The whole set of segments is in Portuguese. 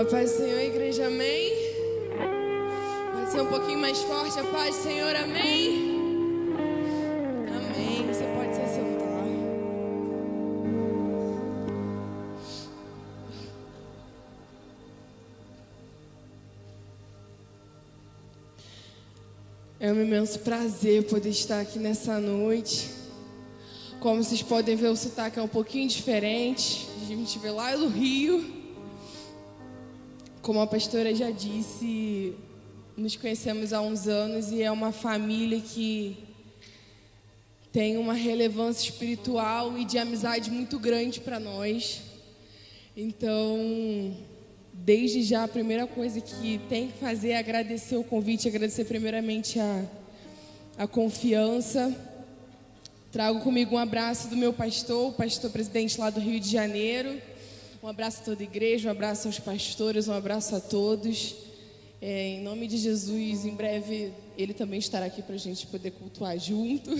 A paz do Senhor, igreja, amém? Pode ser um pouquinho mais forte, a paz do Senhor, amém? Amém. Você pode se sentar. É um imenso prazer poder estar aqui nessa noite. Como vocês podem ver, o sotaque é um pouquinho diferente. A gente vê lá do Rio. Como a pastora já disse, nos conhecemos há uns anos e é uma família que tem uma relevância espiritual e de amizade muito grande para nós. Então, desde já, a primeira coisa que tem que fazer é agradecer o convite, agradecer primeiramente a, a confiança. Trago comigo um abraço do meu pastor, o pastor presidente lá do Rio de Janeiro. Um abraço a toda a igreja, um abraço aos pastores, um abraço a todos. É, em nome de Jesus, em breve ele também estará aqui para a gente poder cultuar junto.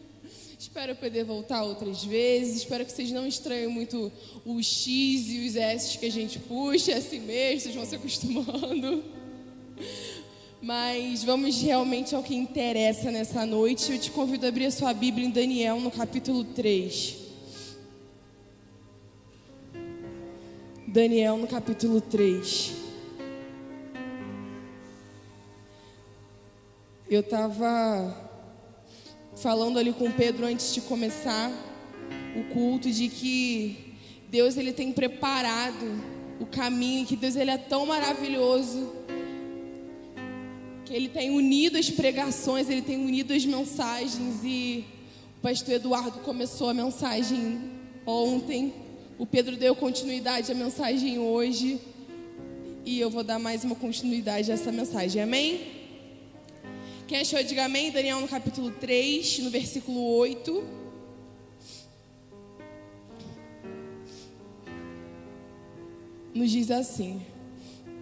Espero poder voltar outras vezes. Espero que vocês não estranhem muito os X e os S que a gente puxa, é assim mesmo, vocês vão se acostumando. Mas vamos realmente ao que interessa nessa noite. Eu te convido a abrir a sua Bíblia em Daniel, no capítulo 3. Daniel no capítulo 3. Eu estava falando ali com Pedro antes de começar o culto de que Deus ele tem preparado o caminho, que Deus ele é tão maravilhoso, que ele tem unido as pregações, ele tem unido as mensagens e o pastor Eduardo começou a mensagem ontem o Pedro deu continuidade à mensagem hoje. E eu vou dar mais uma continuidade a essa mensagem. Amém? Quem achou, diga amém. Daniel no capítulo 3, no versículo 8. Nos diz assim: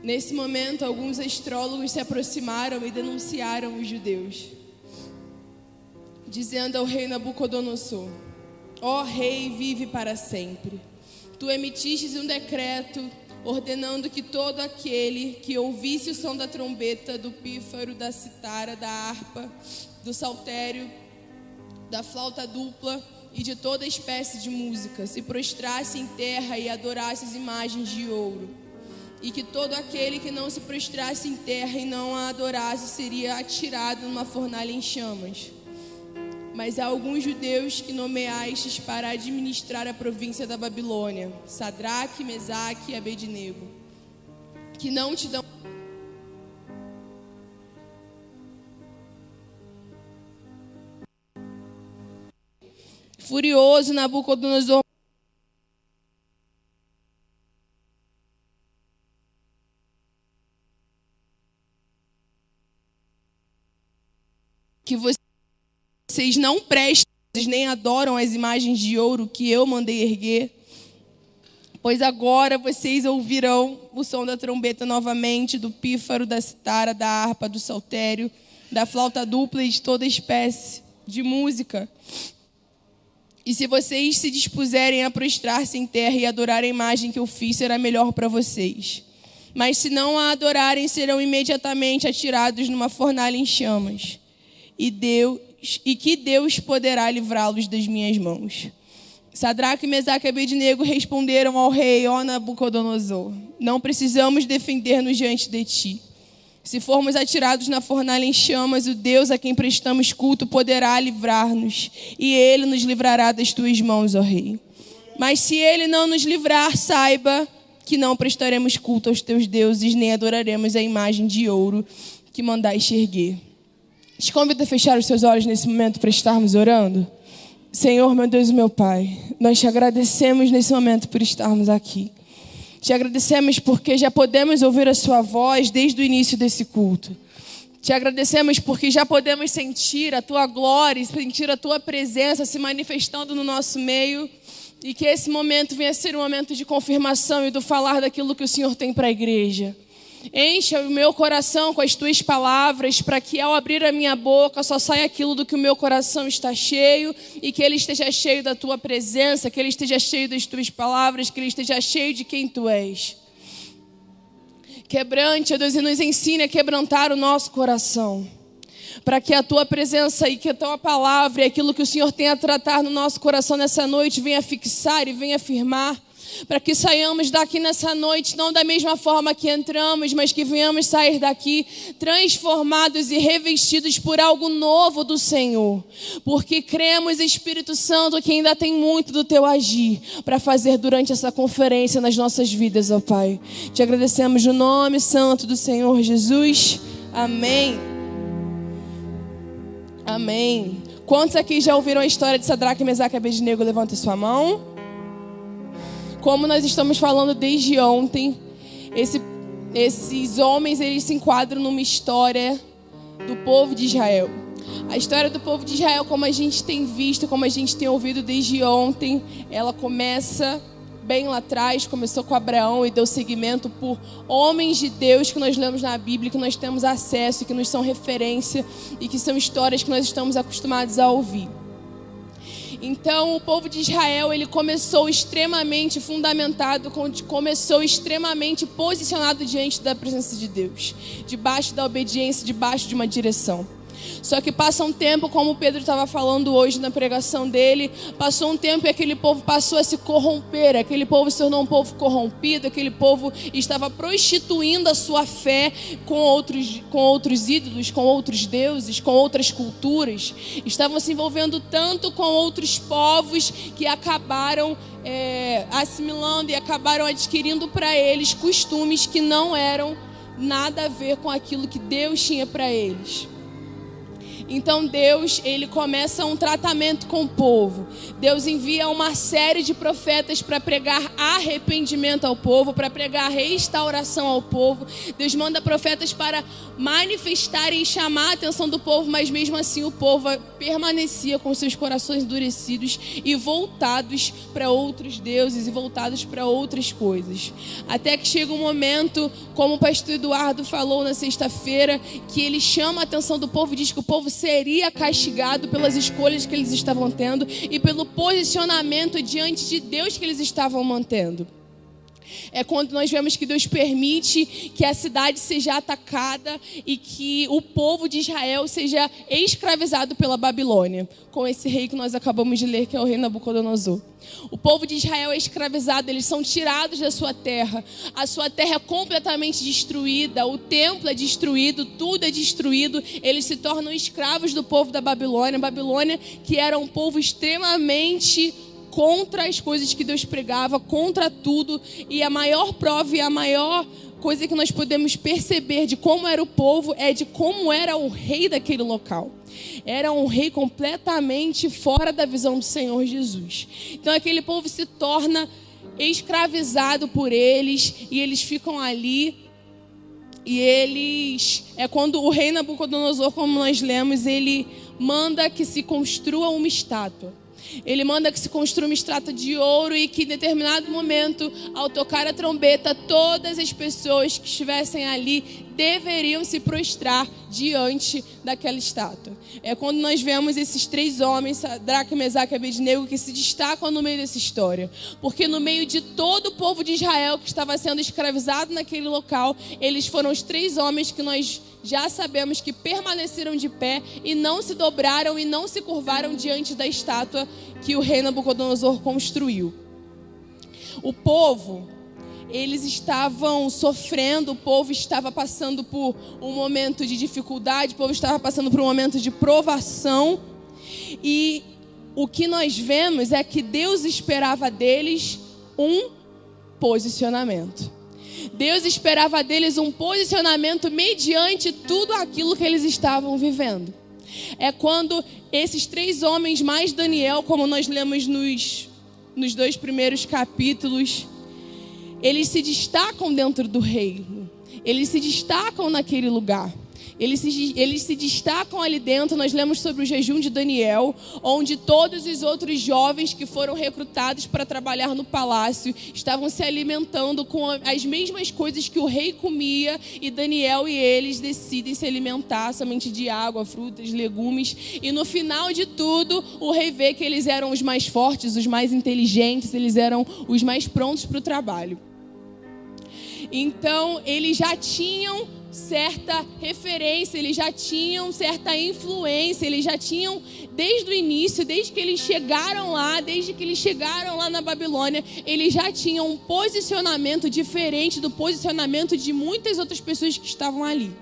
Nesse momento, alguns astrólogos se aproximaram e denunciaram os judeus, dizendo ao rei Nabucodonosor: Ó oh, rei, vive para sempre. Tu emitiste um decreto ordenando que todo aquele que ouvisse o som da trombeta, do pífaro, da citara, da harpa, do saltério, da flauta dupla e de toda espécie de música, se prostrasse em terra e adorasse as imagens de ouro. E que todo aquele que não se prostrasse em terra e não a adorasse seria atirado numa fornalha em chamas mas há alguns judeus que nomeastes para administrar a província da Babilônia, Sadraque, Mesaque e Abednego, que não te dão Furioso, Nabucodonosor que você vocês não prestam nem adoram as imagens de ouro que eu mandei erguer. Pois agora vocês ouvirão o som da trombeta novamente, do pífaro, da citara, da harpa, do saltério, da flauta dupla e de toda espécie de música. E se vocês se dispuserem a prostrar-se em terra e adorar a imagem que eu fiz, será melhor para vocês. Mas se não a adorarem, serão imediatamente atirados numa fornalha em chamas. E Deus e que Deus poderá livrá-los das minhas mãos. Sadraque, Mesaque e Abednego responderam ao rei, ó Nabucodonosor, não precisamos defender-nos diante de ti. Se formos atirados na fornalha em chamas, o Deus a quem prestamos culto poderá livrar-nos, e ele nos livrará das tuas mãos, ó rei. Mas se ele não nos livrar, saiba que não prestaremos culto aos teus deuses, nem adoraremos a imagem de ouro que mandaste erguer. Te convido a fechar os seus olhos nesse momento para estarmos orando. Senhor, meu Deus e meu Pai, nós te agradecemos nesse momento por estarmos aqui. Te agradecemos porque já podemos ouvir a Sua voz desde o início desse culto. Te agradecemos porque já podemos sentir a Tua glória, sentir a Tua presença se manifestando no nosso meio. E que esse momento venha a ser um momento de confirmação e do falar daquilo que o Senhor tem para a igreja. Encha o meu coração com as tuas palavras, para que ao abrir a minha boca só saia aquilo do que o meu coração está cheio e que ele esteja cheio da tua presença, que ele esteja cheio das tuas palavras, que ele esteja cheio de quem tu és. Quebrante, Deus, e nos ensine a quebrantar o nosso coração. Para que a tua presença e que a tua palavra e aquilo que o Senhor tem a tratar no nosso coração nessa noite venha fixar e venha afirmar para que saiamos daqui nessa noite, não da mesma forma que entramos, mas que venhamos sair daqui transformados e revestidos por algo novo do Senhor. Porque cremos, Espírito Santo, que ainda tem muito do teu agir para fazer durante essa conferência nas nossas vidas, ó Pai. Te agradecemos no nome santo do Senhor Jesus. Amém. Amém. Quantos aqui já ouviram a história de Sadraque, Mesaque e Abednego? Levanta sua mão. Como nós estamos falando desde ontem, esse, esses homens eles se enquadram numa história do povo de Israel. A história do povo de Israel, como a gente tem visto, como a gente tem ouvido desde ontem, ela começa bem lá atrás, começou com Abraão e deu seguimento por homens de Deus que nós lemos na Bíblia, que nós temos acesso, que nos são referência e que são histórias que nós estamos acostumados a ouvir. Então, o povo de Israel, ele começou extremamente fundamentado, começou extremamente posicionado diante da presença de Deus, debaixo da obediência, debaixo de uma direção. Só que passa um tempo, como o Pedro estava falando hoje na pregação dele, passou um tempo e aquele povo passou a se corromper, aquele povo se tornou um povo corrompido, aquele povo estava prostituindo a sua fé com outros, com outros ídolos, com outros deuses, com outras culturas, estavam se envolvendo tanto com outros povos que acabaram é, assimilando e acabaram adquirindo para eles costumes que não eram nada a ver com aquilo que Deus tinha para eles. Então Deus, ele começa um tratamento com o povo. Deus envia uma série de profetas para pregar arrependimento ao povo, para pregar restauração ao povo. Deus manda profetas para manifestarem e chamar a atenção do povo, mas mesmo assim o povo permanecia com seus corações endurecidos e voltados para outros deuses e voltados para outras coisas. Até que chega um momento, como o pastor Eduardo falou na sexta-feira, que ele chama a atenção do povo e diz que o povo seria castigado pelas escolhas que eles estavam tendo e pelo posicionamento diante de Deus que eles estavam mantendo. É quando nós vemos que Deus permite que a cidade seja atacada e que o povo de Israel seja escravizado pela Babilônia, com esse rei que nós acabamos de ler, que é o rei Nabucodonosor. O povo de Israel é escravizado, eles são tirados da sua terra. A sua terra é completamente destruída, o templo é destruído, tudo é destruído. Eles se tornam escravos do povo da Babilônia. Babilônia, que era um povo extremamente contra as coisas que Deus pregava, contra tudo. E a maior prova e a maior coisa que nós podemos perceber de como era o povo é de como era o rei daquele local. Era um rei completamente fora da visão do Senhor Jesus. Então aquele povo se torna escravizado por eles e eles ficam ali e eles é quando o rei Nabucodonosor, como nós lemos, ele manda que se construa uma estátua. Ele manda que se construa uma estrada de ouro e que em determinado momento, ao tocar a trombeta, todas as pessoas que estivessem ali deveriam se prostrar diante daquela estátua. É quando nós vemos esses três homens, Sadraque, Mesaque e Abednego, que se destacam no meio dessa história. Porque no meio de todo o povo de Israel que estava sendo escravizado naquele local, eles foram os três homens que nós já sabemos que permaneceram de pé e não se dobraram e não se curvaram diante da estátua que o rei Nabucodonosor construiu. O povo, eles estavam sofrendo, o povo estava passando por um momento de dificuldade, o povo estava passando por um momento de provação. E o que nós vemos é que Deus esperava deles um posicionamento. Deus esperava deles um posicionamento mediante tudo aquilo que eles estavam vivendo. É quando esses três homens, mais Daniel, como nós lemos nos, nos dois primeiros capítulos, eles se destacam dentro do reino, eles se destacam naquele lugar. Eles se, eles se destacam ali dentro. Nós lemos sobre o jejum de Daniel, onde todos os outros jovens que foram recrutados para trabalhar no palácio estavam se alimentando com as mesmas coisas que o rei comia, e Daniel e eles decidem se alimentar somente de água, frutas, legumes. E no final de tudo, o rei vê que eles eram os mais fortes, os mais inteligentes, eles eram os mais prontos para o trabalho. Então, eles já tinham certa referência, eles já tinham certa influência, eles já tinham desde o início, desde que eles chegaram lá, desde que eles chegaram lá na Babilônia, eles já tinham um posicionamento diferente do posicionamento de muitas outras pessoas que estavam ali.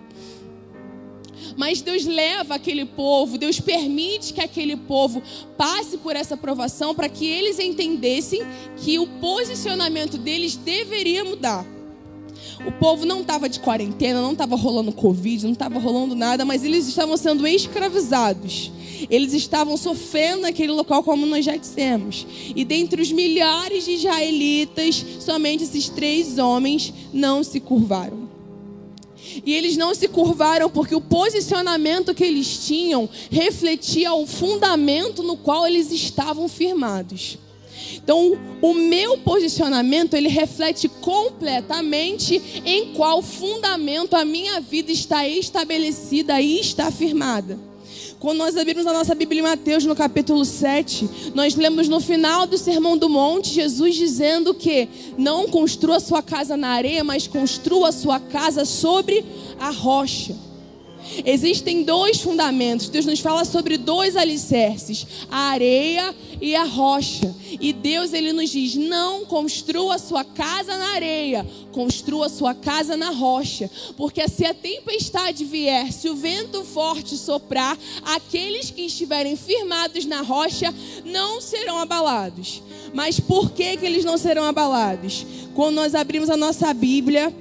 Mas Deus leva aquele povo, Deus permite que aquele povo passe por essa provação para que eles entendessem que o posicionamento deles deveria mudar. O povo não estava de quarentena, não estava rolando Covid, não estava rolando nada, mas eles estavam sendo escravizados. Eles estavam sofrendo naquele local, como nós já dissemos. E dentre os milhares de israelitas, somente esses três homens não se curvaram. E eles não se curvaram porque o posicionamento que eles tinham refletia o fundamento no qual eles estavam firmados. Então, o meu posicionamento, ele reflete completamente em qual fundamento a minha vida está estabelecida e está firmada. Quando nós abrimos a nossa Bíblia em Mateus, no capítulo 7, nós lemos no final do Sermão do Monte, Jesus dizendo que não construa sua casa na areia, mas construa sua casa sobre a rocha. Existem dois fundamentos. Deus nos fala sobre dois alicerces: a areia e a rocha. E Deus ele nos diz: não construa sua casa na areia, construa sua casa na rocha, porque se a tempestade vier, se o vento forte soprar, aqueles que estiverem firmados na rocha não serão abalados. Mas por que que eles não serão abalados? Quando nós abrimos a nossa Bíblia,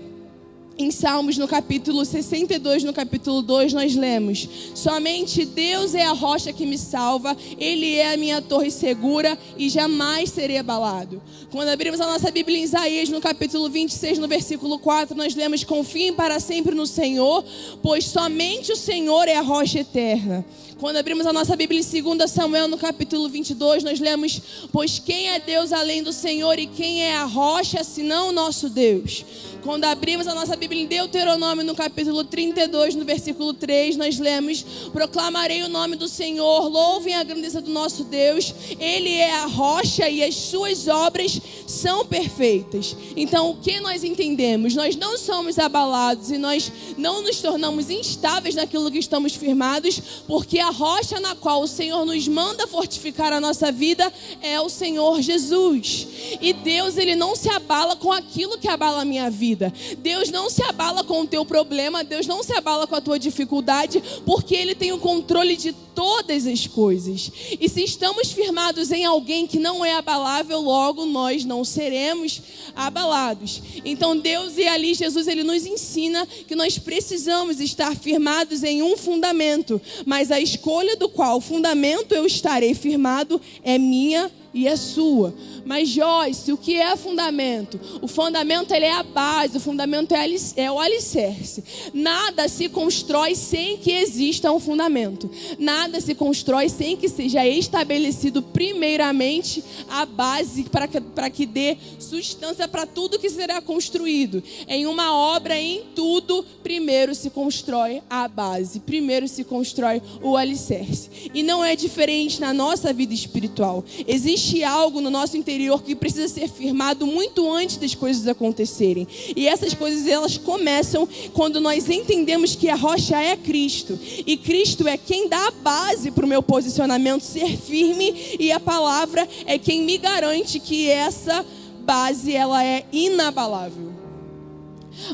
em Salmos, no capítulo 62, no capítulo 2, nós lemos: Somente Deus é a rocha que me salva, Ele é a minha torre segura e jamais serei abalado. Quando abrimos a nossa Bíblia em Isaías, no capítulo 26, no versículo 4, nós lemos: Confiem para sempre no Senhor, pois somente o Senhor é a rocha eterna. Quando abrimos a nossa Bíblia em 2 Samuel, no capítulo 22, nós lemos: Pois quem é Deus além do Senhor e quem é a rocha senão o nosso Deus? Quando abrimos a nossa Bíblia em Deuteronômio, no capítulo 32, no versículo 3, nós lemos: Proclamarei o nome do Senhor, louvem a grandeza do nosso Deus, Ele é a rocha e as suas obras são perfeitas. Então, o que nós entendemos? Nós não somos abalados e nós não nos tornamos instáveis naquilo que estamos firmados, porque a rocha na qual o Senhor nos manda fortificar a nossa vida é o Senhor Jesus. E Deus, Ele não se abala com aquilo que abala a minha vida. Deus não se abala com o teu problema, Deus não se abala com a tua dificuldade, porque Ele tem o controle de todas as coisas. E se estamos firmados em alguém que não é abalável, logo nós não seremos abalados. Então Deus e ali Jesus ele nos ensina que nós precisamos estar firmados em um fundamento, mas a escolha do qual fundamento eu estarei firmado é minha e é sua. Mas Joyce, o que é fundamento? O fundamento ele é a base, o fundamento é, é o alicerce. Nada se constrói sem que exista um fundamento. Nada se constrói sem que seja estabelecido primeiramente a base para que, que dê substância para tudo que será construído. Em uma obra, em tudo, primeiro se constrói a base, primeiro se constrói o alicerce. E não é diferente na nossa vida espiritual. Existe algo no nosso interior que precisa ser firmado muito antes das coisas acontecerem. E essas coisas elas começam quando nós entendemos que a rocha é Cristo. E Cristo é quem dá a base para o meu posicionamento ser firme e a palavra é quem me garante que essa base ela é inabalável.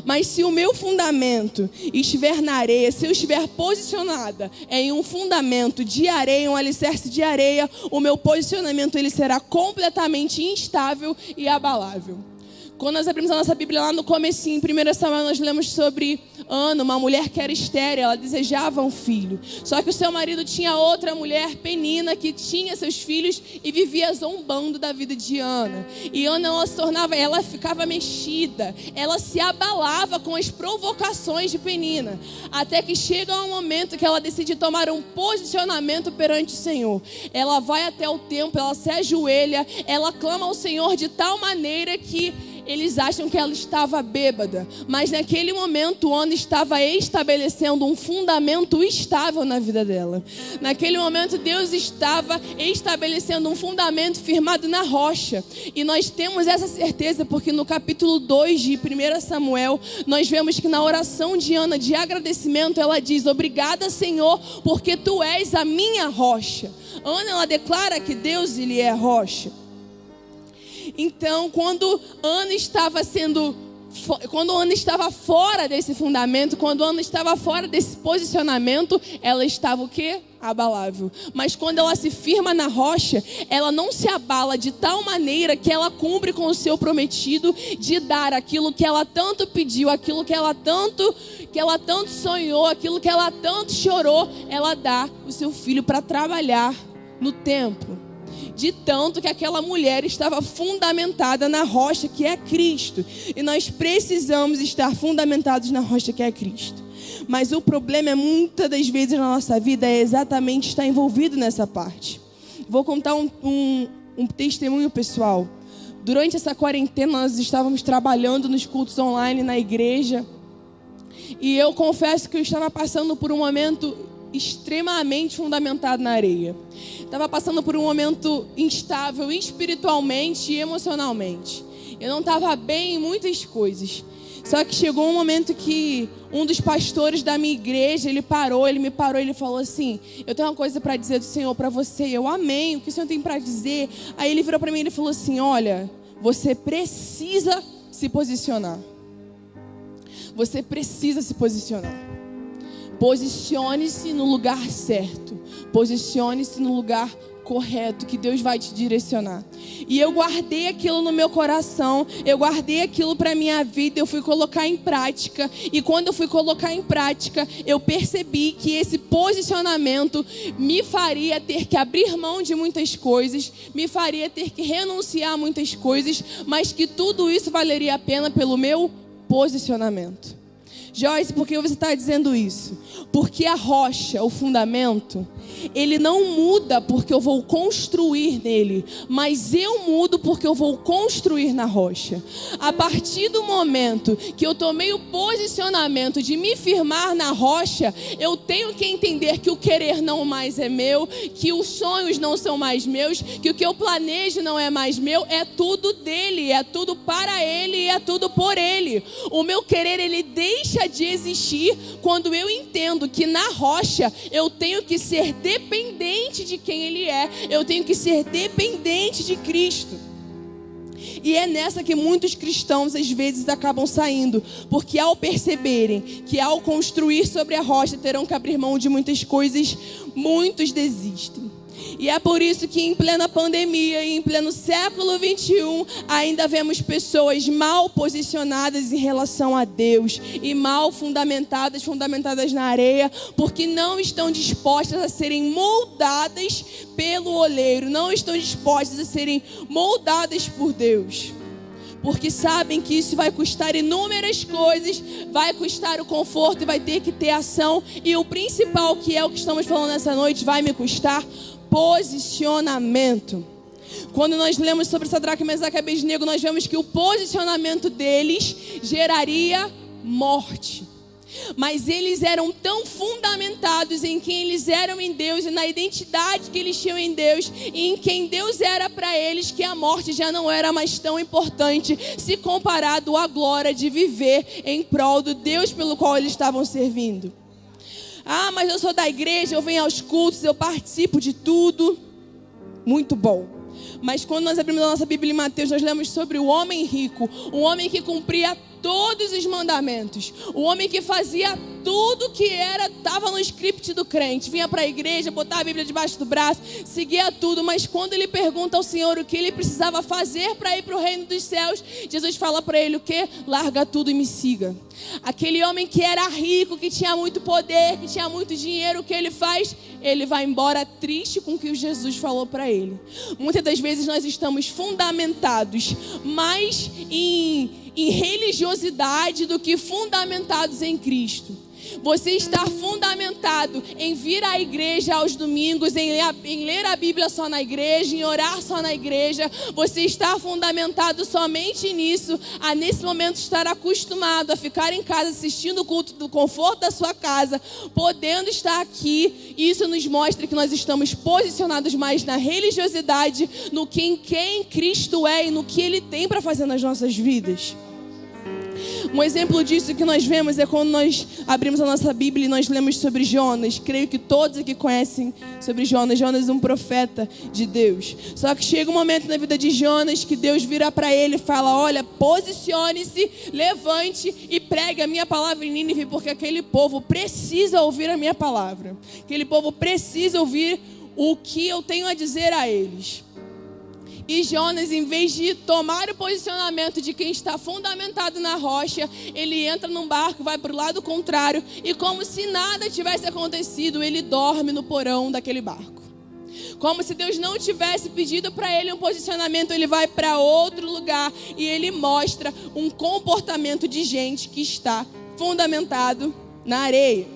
Mas se o meu fundamento estiver na areia, se eu estiver posicionada em um fundamento de areia, um alicerce de areia, o meu posicionamento ele será completamente instável e abalável. Quando nós abrimos a nossa Bíblia lá no começo, em 1 Samuel, nós lemos sobre Ana, uma mulher que era estéril, ela desejava um filho. Só que o seu marido tinha outra mulher, Penina, que tinha seus filhos e vivia zombando da vida de Ana. E Ana, ela se tornava, ela ficava mexida, ela se abalava com as provocações de Penina. Até que chega um momento que ela decide tomar um posicionamento perante o Senhor. Ela vai até o templo, ela se ajoelha, ela clama ao Senhor de tal maneira que eles acham que ela estava bêbada, mas naquele momento Ana estava estabelecendo um fundamento estável na vida dela. Naquele momento Deus estava estabelecendo um fundamento firmado na rocha. E nós temos essa certeza porque no capítulo 2 de 1 Samuel, nós vemos que na oração de Ana de agradecimento, ela diz: "Obrigada, Senhor, porque tu és a minha rocha". Ana ela declara que Deus ele é rocha. Então, quando Ana estava sendo quando Ana estava fora desse fundamento, quando Ana estava fora desse posicionamento, ela estava o quê? Abalável. Mas quando ela se firma na rocha, ela não se abala de tal maneira que ela cumpre com o seu prometido de dar aquilo que ela tanto pediu, aquilo que ela tanto que ela tanto sonhou, aquilo que ela tanto chorou, ela dá o seu filho para trabalhar no templo de tanto que aquela mulher estava fundamentada na rocha que é Cristo. E nós precisamos estar fundamentados na rocha que é Cristo. Mas o problema é muitas das vezes na nossa vida é exatamente estar envolvido nessa parte. Vou contar um, um, um testemunho pessoal. Durante essa quarentena, nós estávamos trabalhando nos cultos online na igreja. E eu confesso que eu estava passando por um momento extremamente fundamentado na areia. Estava passando por um momento instável espiritualmente e emocionalmente. Eu não estava bem em muitas coisas. Só que chegou um momento que um dos pastores da minha igreja, ele parou, ele me parou, ele falou assim: "Eu tenho uma coisa para dizer do Senhor para você". Eu amém. O que o Senhor tem para dizer? Aí ele virou para mim e falou assim: "Olha, você precisa se posicionar. Você precisa se posicionar. Posicione-se no lugar certo. Posicione-se no lugar correto que Deus vai te direcionar. E eu guardei aquilo no meu coração, eu guardei aquilo para minha vida, eu fui colocar em prática. E quando eu fui colocar em prática, eu percebi que esse posicionamento me faria ter que abrir mão de muitas coisas, me faria ter que renunciar a muitas coisas, mas que tudo isso valeria a pena pelo meu posicionamento. Joyce, por que você está dizendo isso? Porque a rocha, o fundamento, ele não muda porque eu vou construir nele, mas eu mudo porque eu vou construir na rocha. A partir do momento que eu tomei o posicionamento de me firmar na rocha, eu tenho que entender que o querer não mais é meu, que os sonhos não são mais meus, que o que eu planejo não é mais meu, é tudo dele, é tudo para ele e é tudo por ele. O meu querer ele deixa de existir quando eu entendo que na rocha eu tenho que ser dependente de quem Ele é, eu tenho que ser dependente de Cristo. E é nessa que muitos cristãos às vezes acabam saindo, porque ao perceberem que ao construir sobre a rocha terão que abrir mão de muitas coisas, muitos desistem. E é por isso que em plena pandemia e em pleno século 21 ainda vemos pessoas mal posicionadas em relação a Deus e mal fundamentadas, fundamentadas na areia, porque não estão dispostas a serem moldadas pelo oleiro, não estão dispostas a serem moldadas por Deus. Porque sabem que isso vai custar inúmeras coisas, vai custar o conforto e vai ter que ter ação, e o principal, que é o que estamos falando nessa noite, vai me custar posicionamento. Quando nós lemos sobre Sadraque, Mesaque e Abednego, nós vemos que o posicionamento deles geraria morte. Mas eles eram tão fundamentados em quem eles eram em Deus e na identidade que eles tinham em Deus e em quem Deus era para eles que a morte já não era mais tão importante se comparado à glória de viver em prol do Deus pelo qual eles estavam servindo. Ah, mas eu sou da igreja, eu venho aos cultos, eu participo de tudo. Muito bom. Mas quando nós abrimos a nossa Bíblia em Mateus, nós lemos sobre o homem rico, um homem que cumpria todos os mandamentos, o homem que fazia tudo que era, estava no script do crente, vinha para a igreja, botava a Bíblia debaixo do braço, seguia tudo, mas quando ele pergunta ao Senhor o que ele precisava fazer para ir para o reino dos céus, Jesus fala para ele o que? Larga tudo e me siga. Aquele homem que era rico, que tinha muito poder, que tinha muito dinheiro, o que ele faz? Ele vai embora triste com o que Jesus falou para ele. Muitas das vezes nós estamos fundamentados mais em, em religiosidade do que fundamentados em Cristo. Você está fundamentado em vir à igreja aos domingos, em ler, a, em ler, a, Bíblia só na igreja, em orar só na igreja. Você está fundamentado somente nisso, a nesse momento estar acostumado a ficar em casa assistindo o culto do conforto da sua casa, podendo estar aqui. Isso nos mostra que nós estamos posicionados mais na religiosidade, no que em quem Cristo é e no que Ele tem para fazer nas nossas vidas. Um exemplo disso que nós vemos é quando nós abrimos a nossa Bíblia e nós lemos sobre Jonas. Creio que todos aqui conhecem sobre Jonas. Jonas é um profeta de Deus. Só que chega um momento na vida de Jonas que Deus vira para ele e fala: Olha, posicione-se, levante e pregue a minha palavra em Nínive, porque aquele povo precisa ouvir a minha palavra. Aquele povo precisa ouvir o que eu tenho a dizer a eles. E Jonas, em vez de tomar o posicionamento de quem está fundamentado na rocha, ele entra num barco, vai para o lado contrário e, como se nada tivesse acontecido, ele dorme no porão daquele barco. Como se Deus não tivesse pedido para ele um posicionamento, ele vai para outro lugar e ele mostra um comportamento de gente que está fundamentado na areia.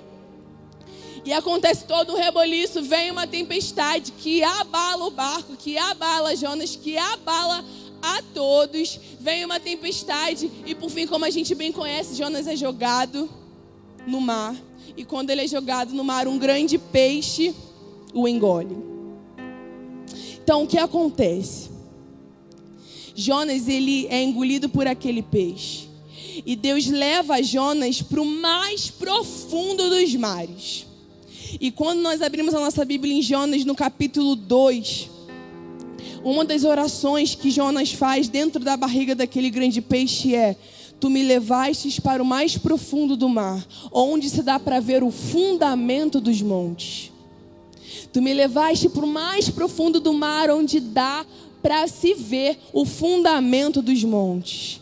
E acontece todo um reboliço, vem uma tempestade que abala o barco, que abala Jonas, que abala a todos. Vem uma tempestade e por fim, como a gente bem conhece, Jonas é jogado no mar. E quando ele é jogado no mar, um grande peixe o engole. Então, o que acontece? Jonas ele é engolido por aquele peixe. E Deus leva Jonas para o mais profundo dos mares. E quando nós abrimos a nossa Bíblia em Jonas, no capítulo 2, uma das orações que Jonas faz dentro da barriga daquele grande peixe é: Tu me levastes para o mais profundo do mar, onde se dá para ver o fundamento dos montes. Tu me levaste para o mais profundo do mar, onde dá para se ver o fundamento dos montes.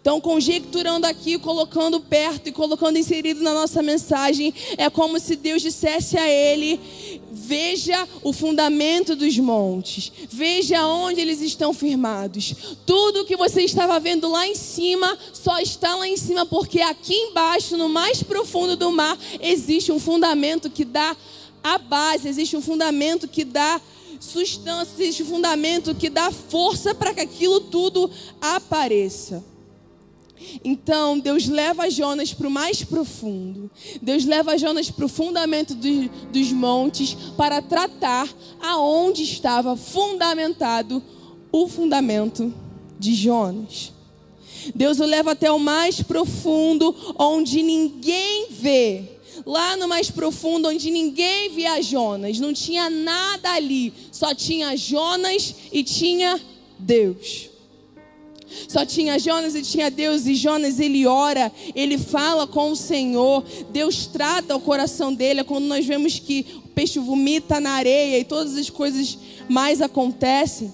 Então, conjecturando aqui, colocando perto e colocando inserido na nossa mensagem, é como se Deus dissesse a ele: Veja o fundamento dos montes, veja onde eles estão firmados. Tudo que você estava vendo lá em cima só está lá em cima porque aqui embaixo, no mais profundo do mar, existe um fundamento que dá a base, existe um fundamento que dá substância, existe um fundamento que dá força para que aquilo tudo apareça. Então, Deus leva Jonas para o mais profundo. Deus leva Jonas para o fundamento do, dos montes para tratar aonde estava fundamentado o fundamento de Jonas. Deus o leva até o mais profundo, onde ninguém vê. Lá no mais profundo, onde ninguém via Jonas, não tinha nada ali, só tinha Jonas e tinha Deus. Só tinha Jonas e tinha Deus, e Jonas ele ora, ele fala com o Senhor, Deus trata o coração dele. É quando nós vemos que o peixe vomita na areia e todas as coisas mais acontecem.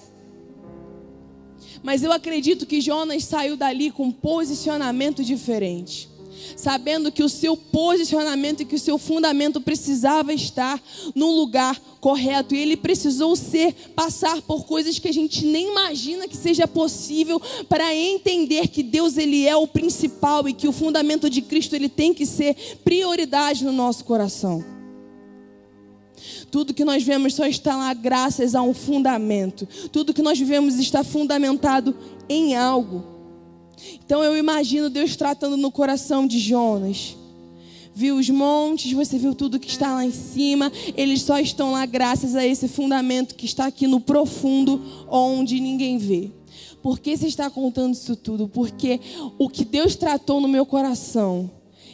Mas eu acredito que Jonas saiu dali com um posicionamento diferente sabendo que o seu posicionamento e que o seu fundamento precisava estar no lugar correto. E ele precisou ser, passar por coisas que a gente nem imagina que seja possível para entender que Deus ele é o principal e que o fundamento de Cristo ele tem que ser prioridade no nosso coração. Tudo que nós vemos só está lá graças a um fundamento. Tudo que nós vivemos está fundamentado em algo. Então eu imagino Deus tratando no coração de Jonas. Viu os montes, você viu tudo que está lá em cima, eles só estão lá graças a esse fundamento que está aqui no profundo, onde ninguém vê. Por que você está contando isso tudo? Porque o que Deus tratou no meu coração,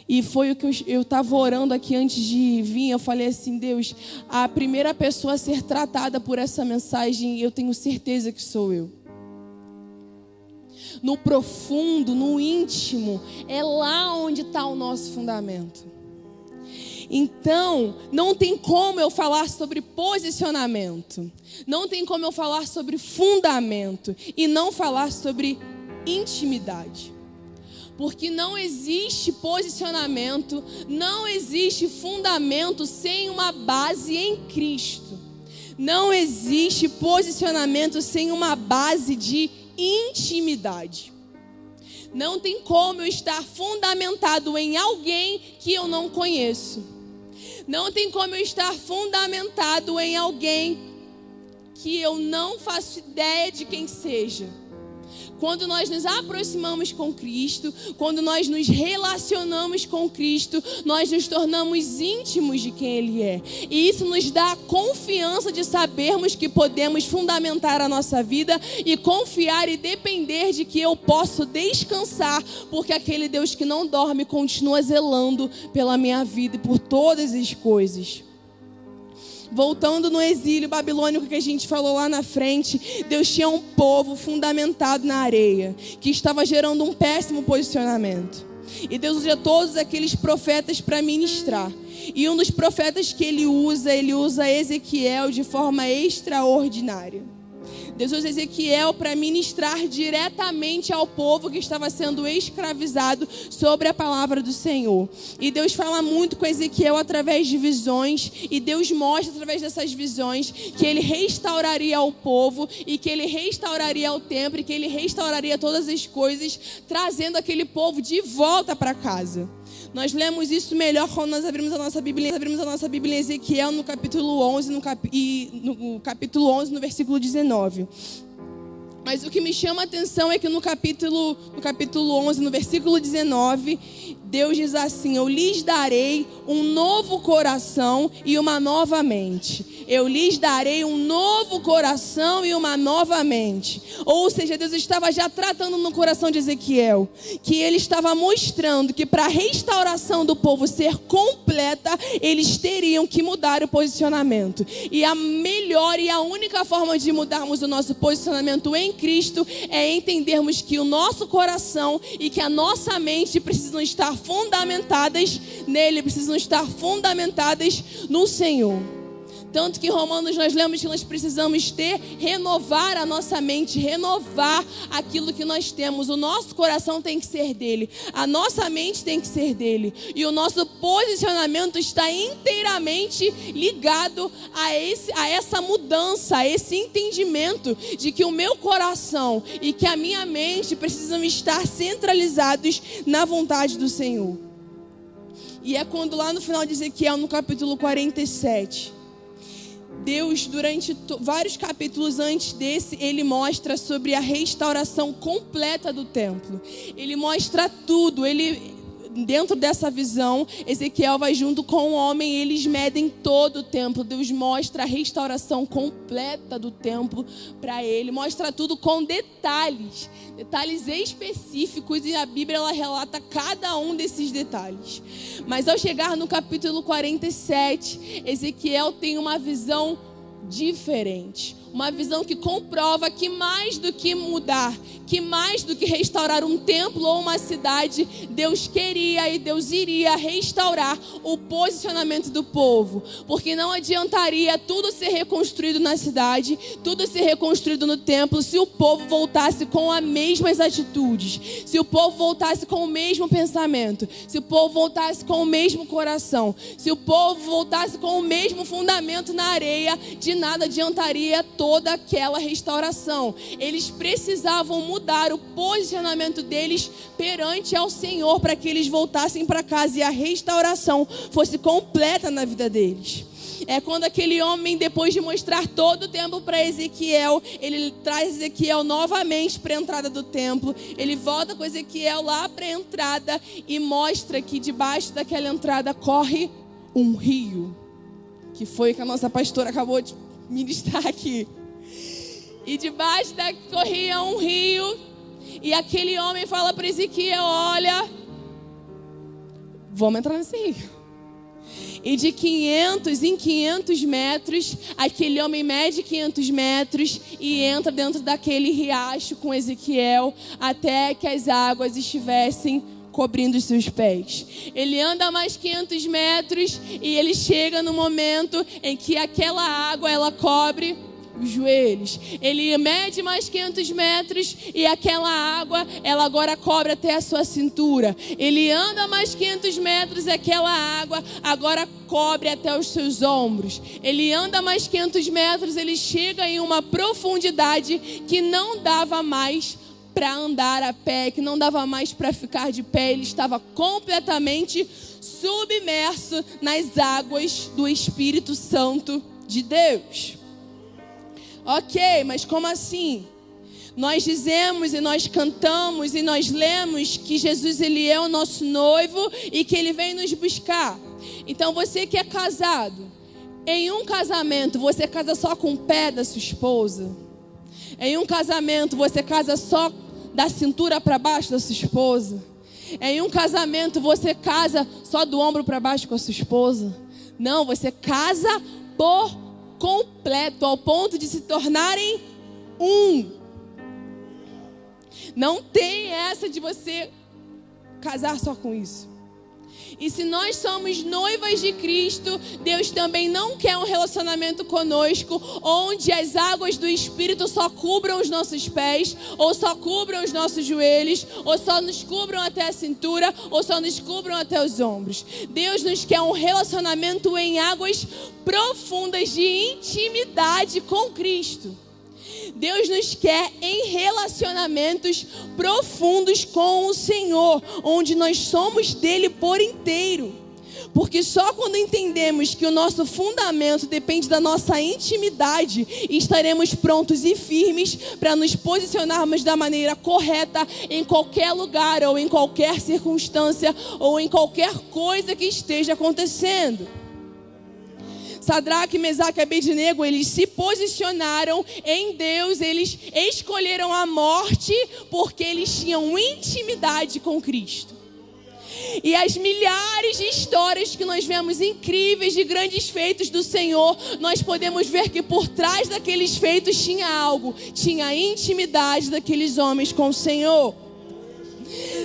e foi o que eu estava orando aqui antes de vir. Eu falei assim: Deus, a primeira pessoa a ser tratada por essa mensagem, eu tenho certeza que sou eu no profundo, no íntimo, é lá onde está o nosso fundamento. Então, não tem como eu falar sobre posicionamento, não tem como eu falar sobre fundamento e não falar sobre intimidade. Porque não existe posicionamento, não existe fundamento sem uma base em Cristo. Não existe posicionamento sem uma base de intimidade. Não tem como eu estar fundamentado em alguém que eu não conheço. Não tem como eu estar fundamentado em alguém que eu não faço ideia de quem seja. Quando nós nos aproximamos com Cristo, quando nós nos relacionamos com Cristo, nós nos tornamos íntimos de quem Ele é. E isso nos dá a confiança de sabermos que podemos fundamentar a nossa vida e confiar e depender de que eu posso descansar, porque aquele Deus que não dorme continua zelando pela minha vida e por todas as coisas voltando no exílio babilônico que a gente falou lá na frente, Deus tinha um povo fundamentado na areia, que estava gerando um péssimo posicionamento. E Deus usa todos aqueles profetas para ministrar. E um dos profetas que ele usa, ele usa Ezequiel de forma extraordinária. Deus usa Ezequiel para ministrar diretamente ao povo que estava sendo escravizado sobre a palavra do Senhor. E Deus fala muito com Ezequiel através de visões, e Deus mostra através dessas visões que ele restauraria o povo e que ele restauraria o templo e que ele restauraria todas as coisas, trazendo aquele povo de volta para casa. Nós lemos isso melhor quando nós abrimos a nossa Bíblia, abrimos a nossa Bíblia em Ezequiel no capítulo 11, no, cap, e, no capítulo 11, no versículo 19. Mas o que me chama a atenção é que no capítulo, no capítulo 11, no versículo 19, Deus diz assim: Eu lhes darei um novo coração e uma nova mente. Eu lhes darei um novo coração e uma nova mente. Ou seja, Deus estava já tratando no coração de Ezequiel, que ele estava mostrando que para a restauração do povo ser completa, eles teriam que mudar o posicionamento. E a melhor e a única forma de mudarmos o nosso posicionamento em Cristo é entendermos que o nosso coração e que a nossa mente precisam estar fundamentadas nele, precisam estar fundamentadas no Senhor. Tanto que em Romanos nós lemos que nós precisamos ter, renovar a nossa mente, renovar aquilo que nós temos. O nosso coração tem que ser dele, a nossa mente tem que ser dele. E o nosso posicionamento está inteiramente ligado a, esse, a essa mudança, a esse entendimento de que o meu coração e que a minha mente precisam estar centralizados na vontade do Senhor. E é quando lá no final de Ezequiel, no capítulo 47 Deus, durante vários capítulos antes desse, ele mostra sobre a restauração completa do templo. Ele mostra tudo. Ele, dentro dessa visão, Ezequiel vai junto com o homem, eles medem todo o templo. Deus mostra a restauração completa do templo para ele, mostra tudo com detalhes, detalhes específicos e a Bíblia ela relata cada um desses detalhes. Mas ao chegar no capítulo 47, Ezequiel tem uma visão diferente. Uma visão que comprova que mais do que mudar, que mais do que restaurar um templo ou uma cidade, Deus queria e Deus iria restaurar o posicionamento do povo. Porque não adiantaria tudo ser reconstruído na cidade, tudo ser reconstruído no templo, se o povo voltasse com as mesmas atitudes, se o povo voltasse com o mesmo pensamento, se o povo voltasse com o mesmo coração, se o povo voltasse com o mesmo fundamento na areia, de nada adiantaria toda aquela restauração. Eles precisavam mudar o posicionamento deles perante ao Senhor para que eles voltassem para casa e a restauração fosse completa na vida deles. É quando aquele homem, depois de mostrar todo o templo para Ezequiel, ele traz Ezequiel novamente para a entrada do templo. Ele volta com Ezequiel lá para a entrada e mostra que debaixo daquela entrada corre um rio. Que foi que a nossa pastora acabou de ministrar aqui. E debaixo da corria um rio. E aquele homem fala para Ezequiel: Olha, vamos entrar nesse rio. E de 500 em 500 metros, aquele homem mede 500 metros e entra dentro daquele riacho com Ezequiel até que as águas estivessem cobrindo os seus pés. Ele anda mais 500 metros e ele chega no momento em que aquela água ela cobre os joelhos. Ele mede mais 500 metros e aquela água, ela agora cobre até a sua cintura. Ele anda mais 500 metros e aquela água agora cobre até os seus ombros. Ele anda mais 500 metros, ele chega em uma profundidade que não dava mais para andar a pé, que não dava mais para ficar de pé, ele estava completamente submerso nas águas do Espírito Santo de Deus. Ok, mas como assim? Nós dizemos e nós cantamos e nós lemos que Jesus ele é o nosso noivo e que ele vem nos buscar. Então você que é casado, em um casamento você casa só com o pé da sua esposa? Em um casamento você casa só da cintura para baixo da sua esposa? Em um casamento você casa só do ombro para baixo com a sua esposa? Não, você casa por completo, ao ponto de se tornarem um. Não tem essa de você casar só com isso. E se nós somos noivas de Cristo, Deus também não quer um relacionamento conosco onde as águas do Espírito só cubram os nossos pés, ou só cubram os nossos joelhos, ou só nos cubram até a cintura, ou só nos cubram até os ombros. Deus nos quer um relacionamento em águas profundas de intimidade com Cristo. Deus nos quer em relacionamentos profundos com o Senhor, onde nós somos dele por inteiro. Porque só quando entendemos que o nosso fundamento depende da nossa intimidade, estaremos prontos e firmes para nos posicionarmos da maneira correta em qualquer lugar, ou em qualquer circunstância, ou em qualquer coisa que esteja acontecendo. Sadraque, Mesaque e Abednego, eles se posicionaram em Deus, eles escolheram a morte porque eles tinham intimidade com Cristo. E as milhares de histórias que nós vemos incríveis de grandes feitos do Senhor, nós podemos ver que por trás daqueles feitos tinha algo, tinha a intimidade daqueles homens com o Senhor.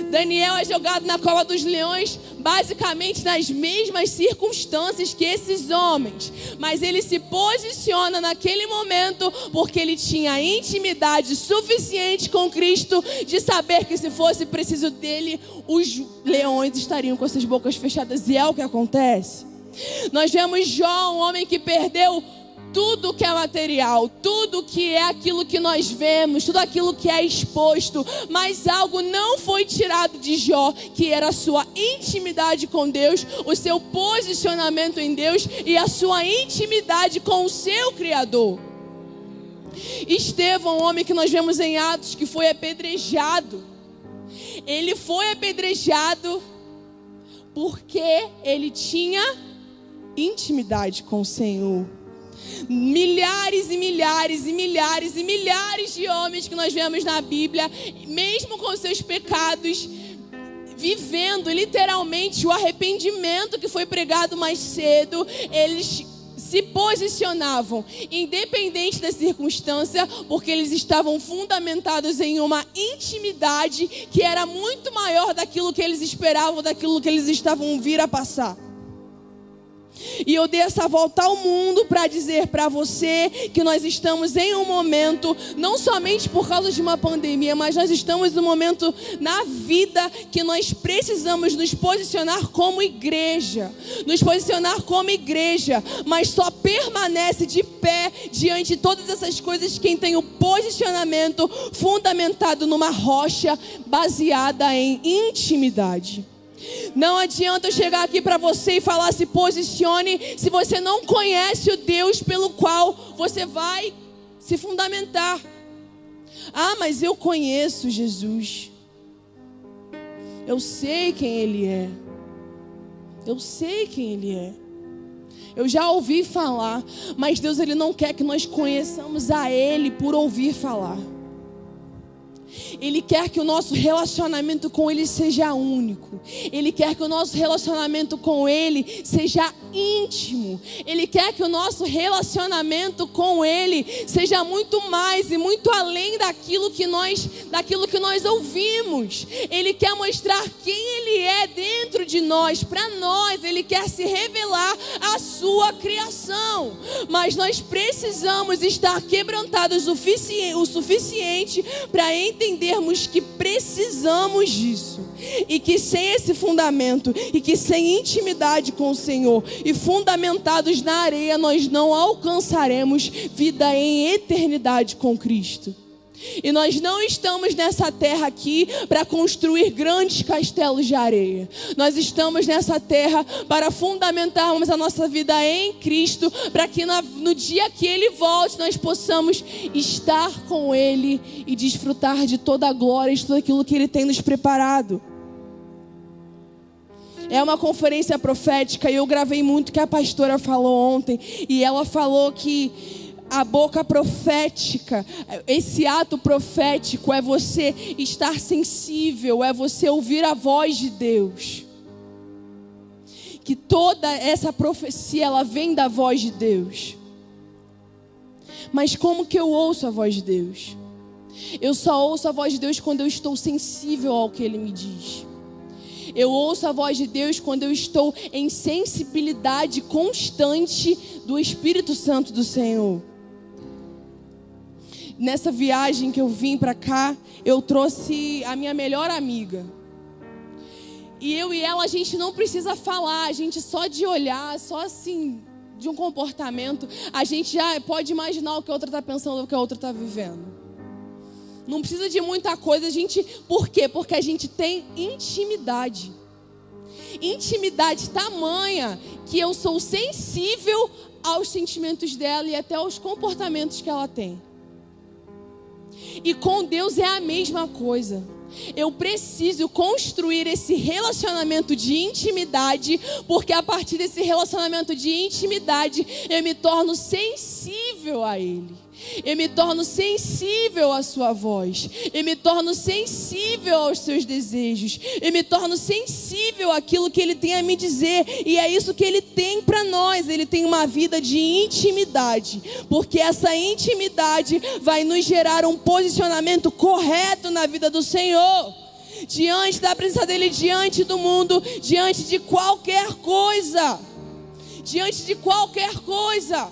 Daniel é jogado na cova dos leões, basicamente nas mesmas circunstâncias que esses homens, mas ele se posiciona naquele momento porque ele tinha intimidade suficiente com Cristo de saber que se fosse preciso dele, os leões estariam com suas bocas fechadas, e é o que acontece. Nós vemos Jó, um homem que perdeu tudo que é material, tudo que é aquilo que nós vemos, tudo aquilo que é exposto, mas algo não foi tirado de Jó, que era a sua intimidade com Deus, o seu posicionamento em Deus e a sua intimidade com o seu Criador. Estevão, homem que nós vemos em Atos, que foi apedrejado, ele foi apedrejado porque ele tinha intimidade com o Senhor milhares e milhares e milhares e milhares de homens que nós vemos na Bíblia, mesmo com seus pecados, vivendo literalmente o arrependimento que foi pregado mais cedo, eles se posicionavam, independente da circunstância, porque eles estavam fundamentados em uma intimidade que era muito maior daquilo que eles esperavam, daquilo que eles estavam vir a passar. E eu dei essa volta ao mundo para dizer para você que nós estamos em um momento, não somente por causa de uma pandemia, mas nós estamos em um momento na vida que nós precisamos nos posicionar como igreja. Nos posicionar como igreja, mas só permanece de pé diante de todas essas coisas quem tem o posicionamento fundamentado numa rocha baseada em intimidade. Não adianta eu chegar aqui para você e falar se posicione se você não conhece o Deus pelo qual você vai se fundamentar. Ah, mas eu conheço Jesus. Eu sei quem Ele é. Eu sei quem Ele é. Eu já ouvi falar, mas Deus ele não quer que nós conheçamos a Ele por ouvir falar. Ele quer que o nosso relacionamento com Ele seja único. Ele quer que o nosso relacionamento com Ele seja íntimo. Ele quer que o nosso relacionamento com Ele seja muito mais e muito além daquilo que nós, daquilo que nós ouvimos. Ele quer mostrar quem Ele é dentro de nós, para nós. Ele quer se revelar a sua criação. Mas nós precisamos estar quebrantados o suficiente para entender entendermos que precisamos disso e que sem esse fundamento e que sem intimidade com o Senhor e fundamentados na areia nós não alcançaremos vida em eternidade com Cristo. E nós não estamos nessa terra aqui para construir grandes castelos de areia. Nós estamos nessa terra para fundamentarmos a nossa vida em Cristo, para que no dia que Ele volte nós possamos estar com Ele e desfrutar de toda a glória, de tudo aquilo que Ele tem nos preparado. É uma conferência profética e eu gravei muito que a pastora falou ontem e ela falou que a boca profética, esse ato profético é você estar sensível, é você ouvir a voz de Deus. Que toda essa profecia ela vem da voz de Deus. Mas como que eu ouço a voz de Deus? Eu só ouço a voz de Deus quando eu estou sensível ao que ele me diz. Eu ouço a voz de Deus quando eu estou em sensibilidade constante do Espírito Santo do Senhor nessa viagem que eu vim para cá, eu trouxe a minha melhor amiga. E eu e ela, a gente não precisa falar, a gente só de olhar, só assim, de um comportamento, a gente já pode imaginar o que a outra está pensando, o que a outra está vivendo. Não precisa de muita coisa, a gente. Por quê? Porque a gente tem intimidade. Intimidade tamanha que eu sou sensível aos sentimentos dela e até aos comportamentos que ela tem. E com Deus é a mesma coisa. Eu preciso construir esse relacionamento de intimidade, porque a partir desse relacionamento de intimidade eu me torno sensível a Ele. Eu me torno sensível à sua voz. Eu me torno sensível aos seus desejos. Eu me torno sensível àquilo que ele tem a me dizer. E é isso que ele tem para nós. Ele tem uma vida de intimidade. Porque essa intimidade vai nos gerar um posicionamento correto na vida do Senhor. Diante da presença dele, diante do mundo, diante de qualquer coisa. Diante de qualquer coisa.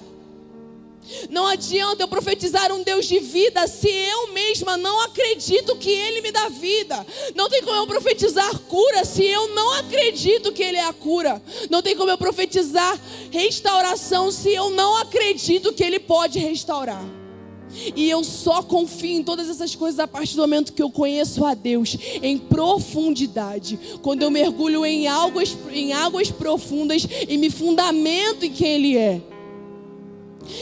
Não adianta eu profetizar um Deus de vida se eu mesma não acredito que Ele me dá vida. Não tem como eu profetizar cura se eu não acredito que Ele é a cura. Não tem como eu profetizar restauração se eu não acredito que Ele pode restaurar. E eu só confio em todas essas coisas a partir do momento que eu conheço a Deus em profundidade. Quando eu mergulho em águas, em águas profundas e me fundamento em quem Ele é.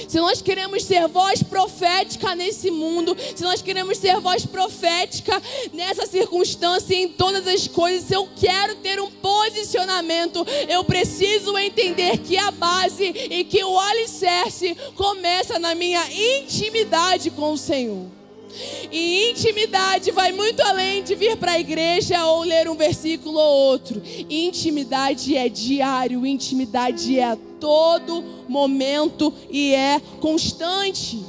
Se nós queremos ser voz profética nesse mundo, se nós queremos ser voz profética nessa circunstância e em todas as coisas, se eu quero ter um posicionamento, eu preciso entender que a base e que o alicerce começa na minha intimidade com o Senhor. E intimidade vai muito além de vir para a igreja ou ler um versículo ou outro. Intimidade é diário, intimidade é todo momento e é constante.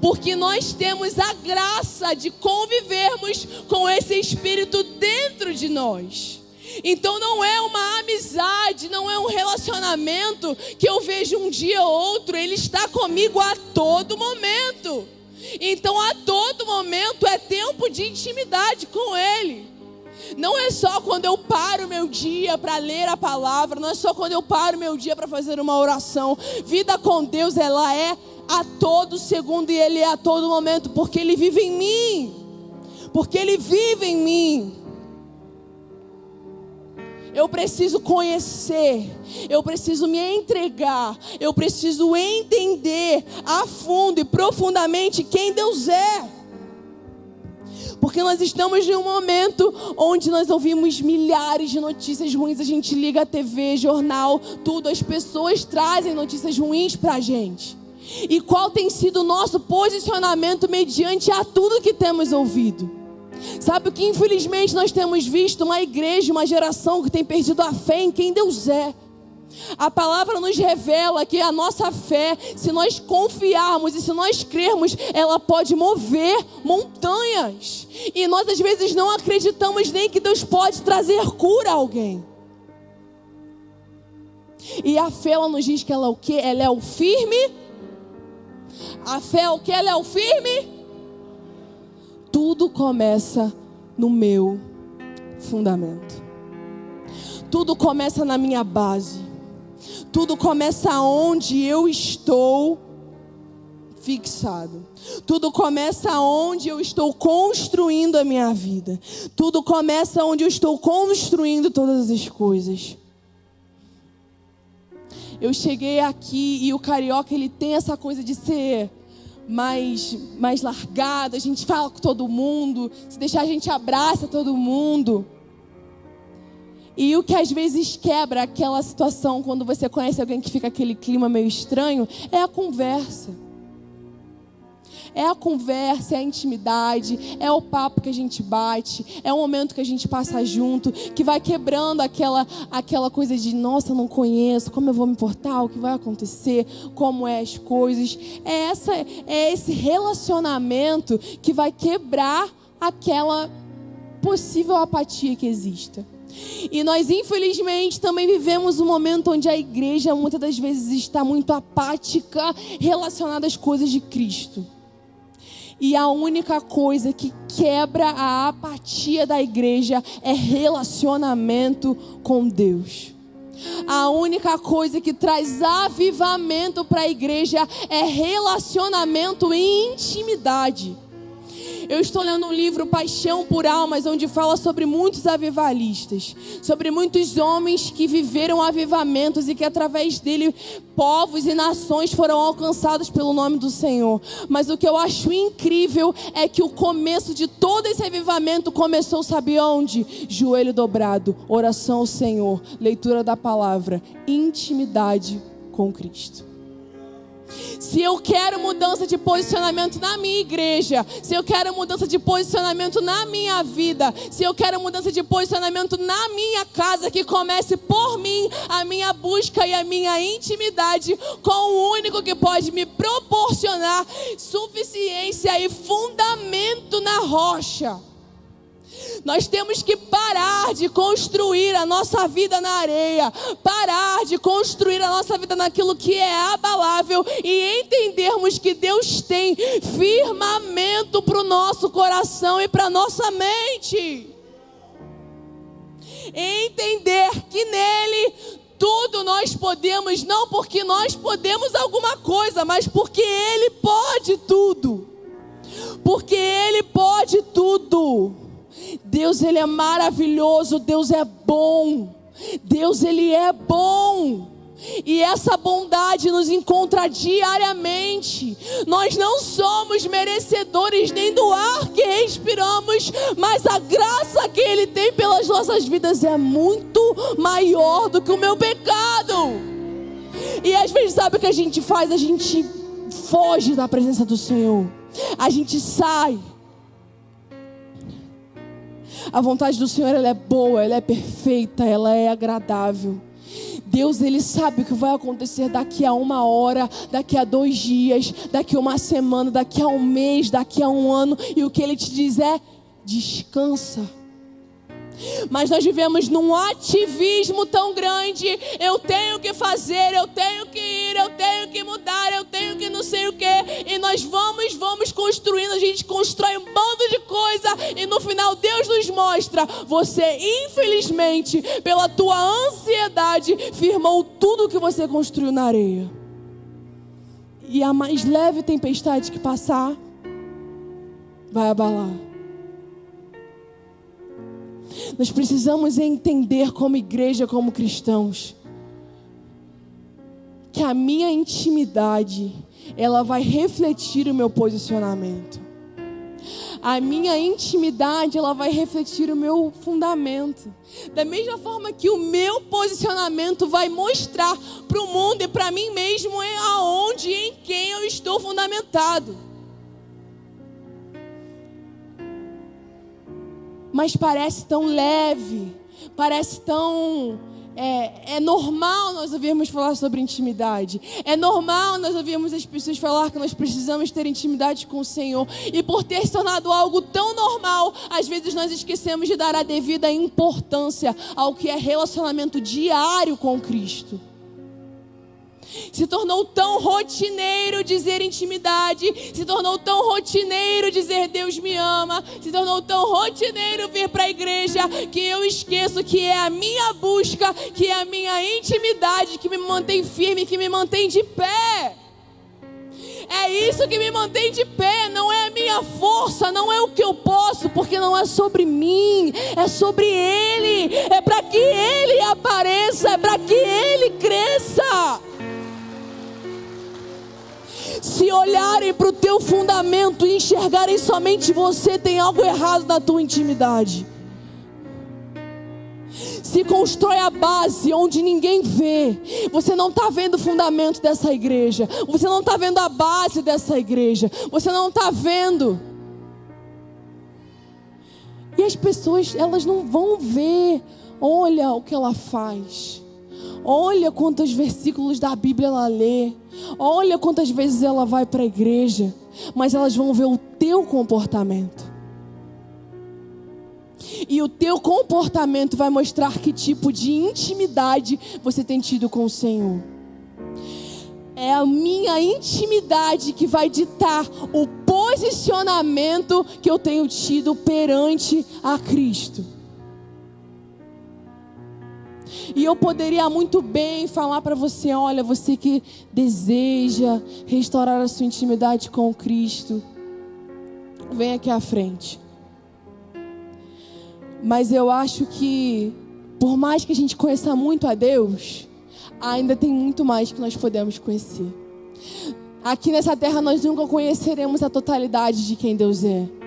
Porque nós temos a graça de convivermos com esse Espírito dentro de nós. Então não é uma amizade, não é um relacionamento que eu vejo um dia ou outro, ele está comigo a todo momento. Então, a todo momento é tempo de intimidade com Ele. Não é só quando eu paro meu dia para ler a palavra, não é só quando eu paro meu dia para fazer uma oração. Vida com Deus, ela é a todo segundo e Ele é a todo momento, porque Ele vive em mim. Porque Ele vive em mim. Eu preciso conhecer, eu preciso me entregar, eu preciso entender a fundo e profundamente quem Deus é. Porque nós estamos em um momento onde nós ouvimos milhares de notícias ruins, a gente liga a TV, jornal, tudo, as pessoas trazem notícias ruins para a gente. E qual tem sido o nosso posicionamento mediante a tudo que temos ouvido? Sabe o que infelizmente nós temos visto? Uma igreja, uma geração que tem perdido a fé em quem Deus é. A palavra nos revela que a nossa fé, se nós confiarmos e se nós crermos, ela pode mover montanhas. E nós às vezes não acreditamos nem que Deus pode trazer cura a alguém. E a fé ela nos diz que ela é o que? Ela é o firme. A fé é o que? Ela é o firme tudo começa no meu fundamento. Tudo começa na minha base. Tudo começa onde eu estou fixado. Tudo começa onde eu estou construindo a minha vida. Tudo começa onde eu estou construindo todas as coisas. Eu cheguei aqui e o carioca ele tem essa coisa de ser mais mais largado, a gente fala com todo mundo, se deixar a gente abraça todo mundo. E o que às vezes quebra aquela situação quando você conhece alguém que fica aquele clima meio estranho é a conversa. É a conversa, é a intimidade, é o papo que a gente bate, é o momento que a gente passa junto, que vai quebrando aquela, aquela coisa de, nossa, não conheço, como eu vou me importar, o que vai acontecer, como é as coisas. É, essa, é esse relacionamento que vai quebrar aquela possível apatia que exista. E nós, infelizmente, também vivemos um momento onde a igreja muitas das vezes está muito apática relacionada às coisas de Cristo. E a única coisa que quebra a apatia da igreja é relacionamento com Deus. A única coisa que traz avivamento para a igreja é relacionamento e intimidade. Eu estou lendo um livro Paixão por Almas, onde fala sobre muitos avivalistas, sobre muitos homens que viveram avivamentos e que através dele povos e nações foram alcançados pelo nome do Senhor. Mas o que eu acho incrível é que o começo de todo esse avivamento começou, sabe onde? Joelho dobrado, oração ao Senhor, leitura da palavra, intimidade com Cristo. Se eu quero mudança de posicionamento na minha igreja, se eu quero mudança de posicionamento na minha vida, se eu quero mudança de posicionamento na minha casa, que comece por mim a minha busca e a minha intimidade com o único que pode me proporcionar suficiência e fundamento na rocha. Nós temos que parar de construir a nossa vida na areia, parar de construir a nossa vida naquilo que é abalável e entendermos que Deus tem firmamento para o nosso coração e para nossa mente. Entender que nele tudo nós podemos, não porque nós podemos alguma coisa, mas porque Ele pode tudo. Porque Ele pode tudo. Deus ele é maravilhoso, Deus é bom. Deus ele é bom. E essa bondade nos encontra diariamente. Nós não somos merecedores nem do ar que respiramos, mas a graça que Ele tem pelas nossas vidas é muito maior do que o meu pecado. E às vezes, sabe o que a gente faz? A gente foge da presença do Senhor, a gente sai a vontade do Senhor ela é boa, ela é perfeita, ela é agradável. Deus, Ele sabe o que vai acontecer daqui a uma hora, daqui a dois dias, daqui a uma semana, daqui a um mês, daqui a um ano. E o que Ele te diz é: descansa mas nós vivemos num ativismo tão grande. Eu tenho que fazer, eu tenho que ir, eu tenho que mudar, eu tenho que não sei o que. E nós vamos, vamos construindo, a gente constrói um bando de coisa e no final Deus nos mostra, você infelizmente, pela tua ansiedade, firmou tudo que você construiu na areia. E a mais leve tempestade que passar vai abalar. Nós precisamos entender como igreja, como cristãos, que a minha intimidade, ela vai refletir o meu posicionamento. A minha intimidade, ela vai refletir o meu fundamento. Da mesma forma que o meu posicionamento vai mostrar para o mundo e para mim mesmo é aonde e em quem eu estou fundamentado. Mas parece tão leve, parece tão. É, é, normal nós ouvirmos falar sobre intimidade. É normal nós ouvirmos as pessoas falar que nós precisamos ter intimidade com o Senhor. E por ter se tornado algo tão normal, às vezes nós esquecemos de dar a devida importância ao que é relacionamento diário com Cristo. Se tornou tão rotineiro dizer intimidade, se tornou tão rotineiro dizer Deus me ama, se tornou tão rotineiro vir para a igreja que eu esqueço que é a minha busca, que é a minha intimidade que me mantém firme, que me mantém de pé. É isso que me mantém de pé, não é a minha força, não é o que eu posso, porque não é sobre mim, é sobre Ele, é para que Ele apareça, é para que Ele cresça. Se olharem para o teu fundamento e enxergarem somente você, tem algo errado na tua intimidade se constrói a base onde ninguém vê. Você não está vendo o fundamento dessa igreja. Você não está vendo a base dessa igreja. Você não está vendo. E as pessoas, elas não vão ver. Olha o que ela faz. Olha quantos versículos da Bíblia ela lê. Olha quantas vezes ela vai para a igreja. Mas elas vão ver o teu comportamento. E o teu comportamento vai mostrar que tipo de intimidade você tem tido com o Senhor. É a minha intimidade que vai ditar o posicionamento que eu tenho tido perante a Cristo. E eu poderia muito bem falar para você: olha, você que deseja restaurar a sua intimidade com Cristo, vem aqui à frente. Mas eu acho que, por mais que a gente conheça muito a Deus, ainda tem muito mais que nós podemos conhecer. Aqui nessa terra nós nunca conheceremos a totalidade de quem Deus é.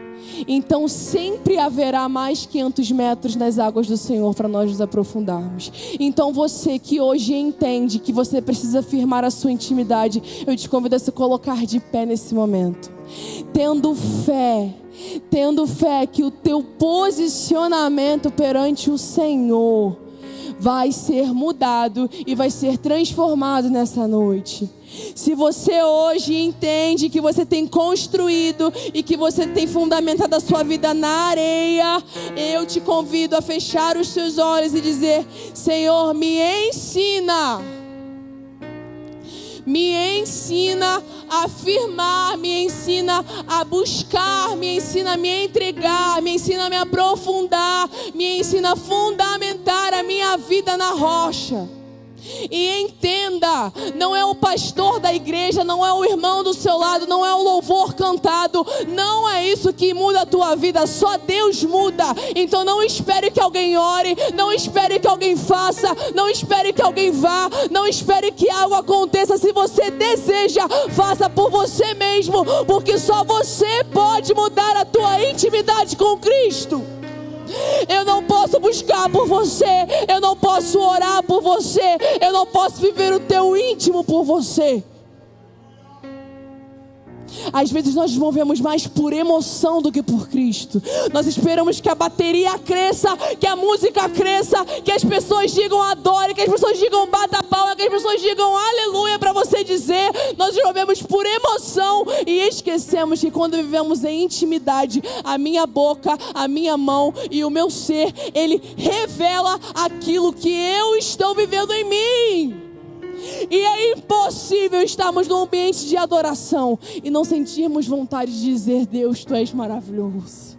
Então sempre haverá mais 500 metros nas águas do Senhor para nós nos aprofundarmos. Então você que hoje entende que você precisa firmar a sua intimidade, eu te convido a se colocar de pé nesse momento, tendo fé tendo fé que o teu posicionamento perante o Senhor vai ser mudado e vai ser transformado nessa noite. Se você hoje entende que você tem construído e que você tem fundamentado a sua vida na areia, eu te convido a fechar os seus olhos e dizer: Senhor, me ensina me ensina a afirmar, me ensina a buscar, me ensina a me entregar, me ensina a me aprofundar, me ensina a fundamentar a minha vida na rocha. E entenda, não é o pastor da igreja, não é o irmão do seu lado, não é o louvor cantado, não é isso que muda a tua vida, só Deus muda. Então não espere que alguém ore, não espere que alguém faça, não espere que alguém vá, não espere que algo aconteça. Se você deseja, faça por você mesmo, porque só você pode mudar a tua intimidade com Cristo. Eu não posso buscar por você, eu não posso orar por você, eu não posso viver o teu íntimo por você. Às vezes nós movemos mais por emoção do que por Cristo. Nós esperamos que a bateria cresça, que a música cresça, que as pessoas digam adore, que as pessoas digam bata palma, que as pessoas digam aleluia para você dizer. Nós movemos por emoção e esquecemos que quando vivemos em intimidade, a minha boca, a minha mão e o meu ser, ele revela aquilo que eu estou vivendo em mim. E é impossível estarmos num ambiente de adoração e não sentirmos vontade de dizer: Deus, tu és maravilhoso.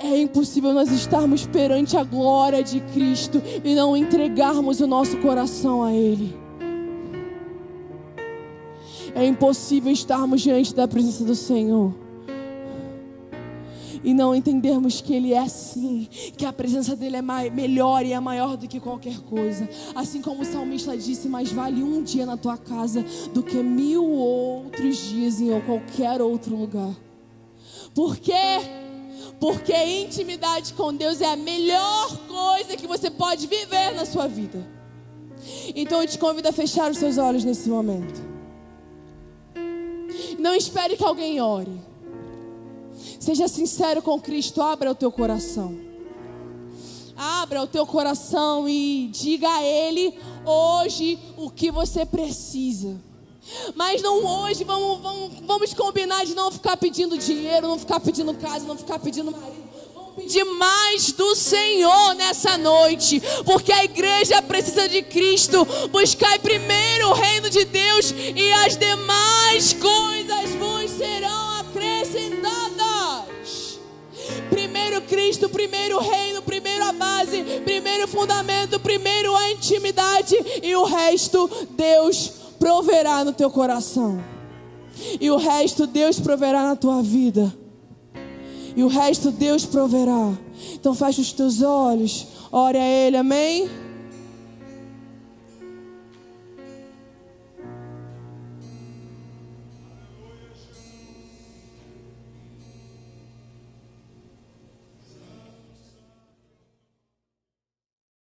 É impossível nós estarmos perante a glória de Cristo e não entregarmos o nosso coração a Ele. É impossível estarmos diante da presença do Senhor e não entendermos que Ele é assim, que a presença dele é melhor e é maior do que qualquer coisa. Assim como o salmista disse: Mais vale um dia na tua casa do que mil outros dias em qualquer outro lugar. Por quê? Porque intimidade com Deus é a melhor coisa que você pode viver na sua vida. Então eu te convido a fechar os seus olhos nesse momento. Não espere que alguém ore. Seja sincero com Cristo, abra o teu coração. Abra o teu coração e diga a Ele hoje o que você precisa. Mas não hoje, vamos, vamos, vamos combinar de não ficar pedindo dinheiro, não ficar pedindo casa, não ficar pedindo marido pedir mais do Senhor nessa noite, porque a igreja precisa de Cristo. Buscai primeiro o reino de Deus e as demais coisas vos serão Primeiro Cristo, primeiro reino, primeiro a base, primeiro fundamento, primeiro a intimidade e o resto Deus proverá no teu coração. E o resto Deus proverá na tua vida. E o resto Deus proverá. Então fecha os teus olhos, ore a Ele, amém?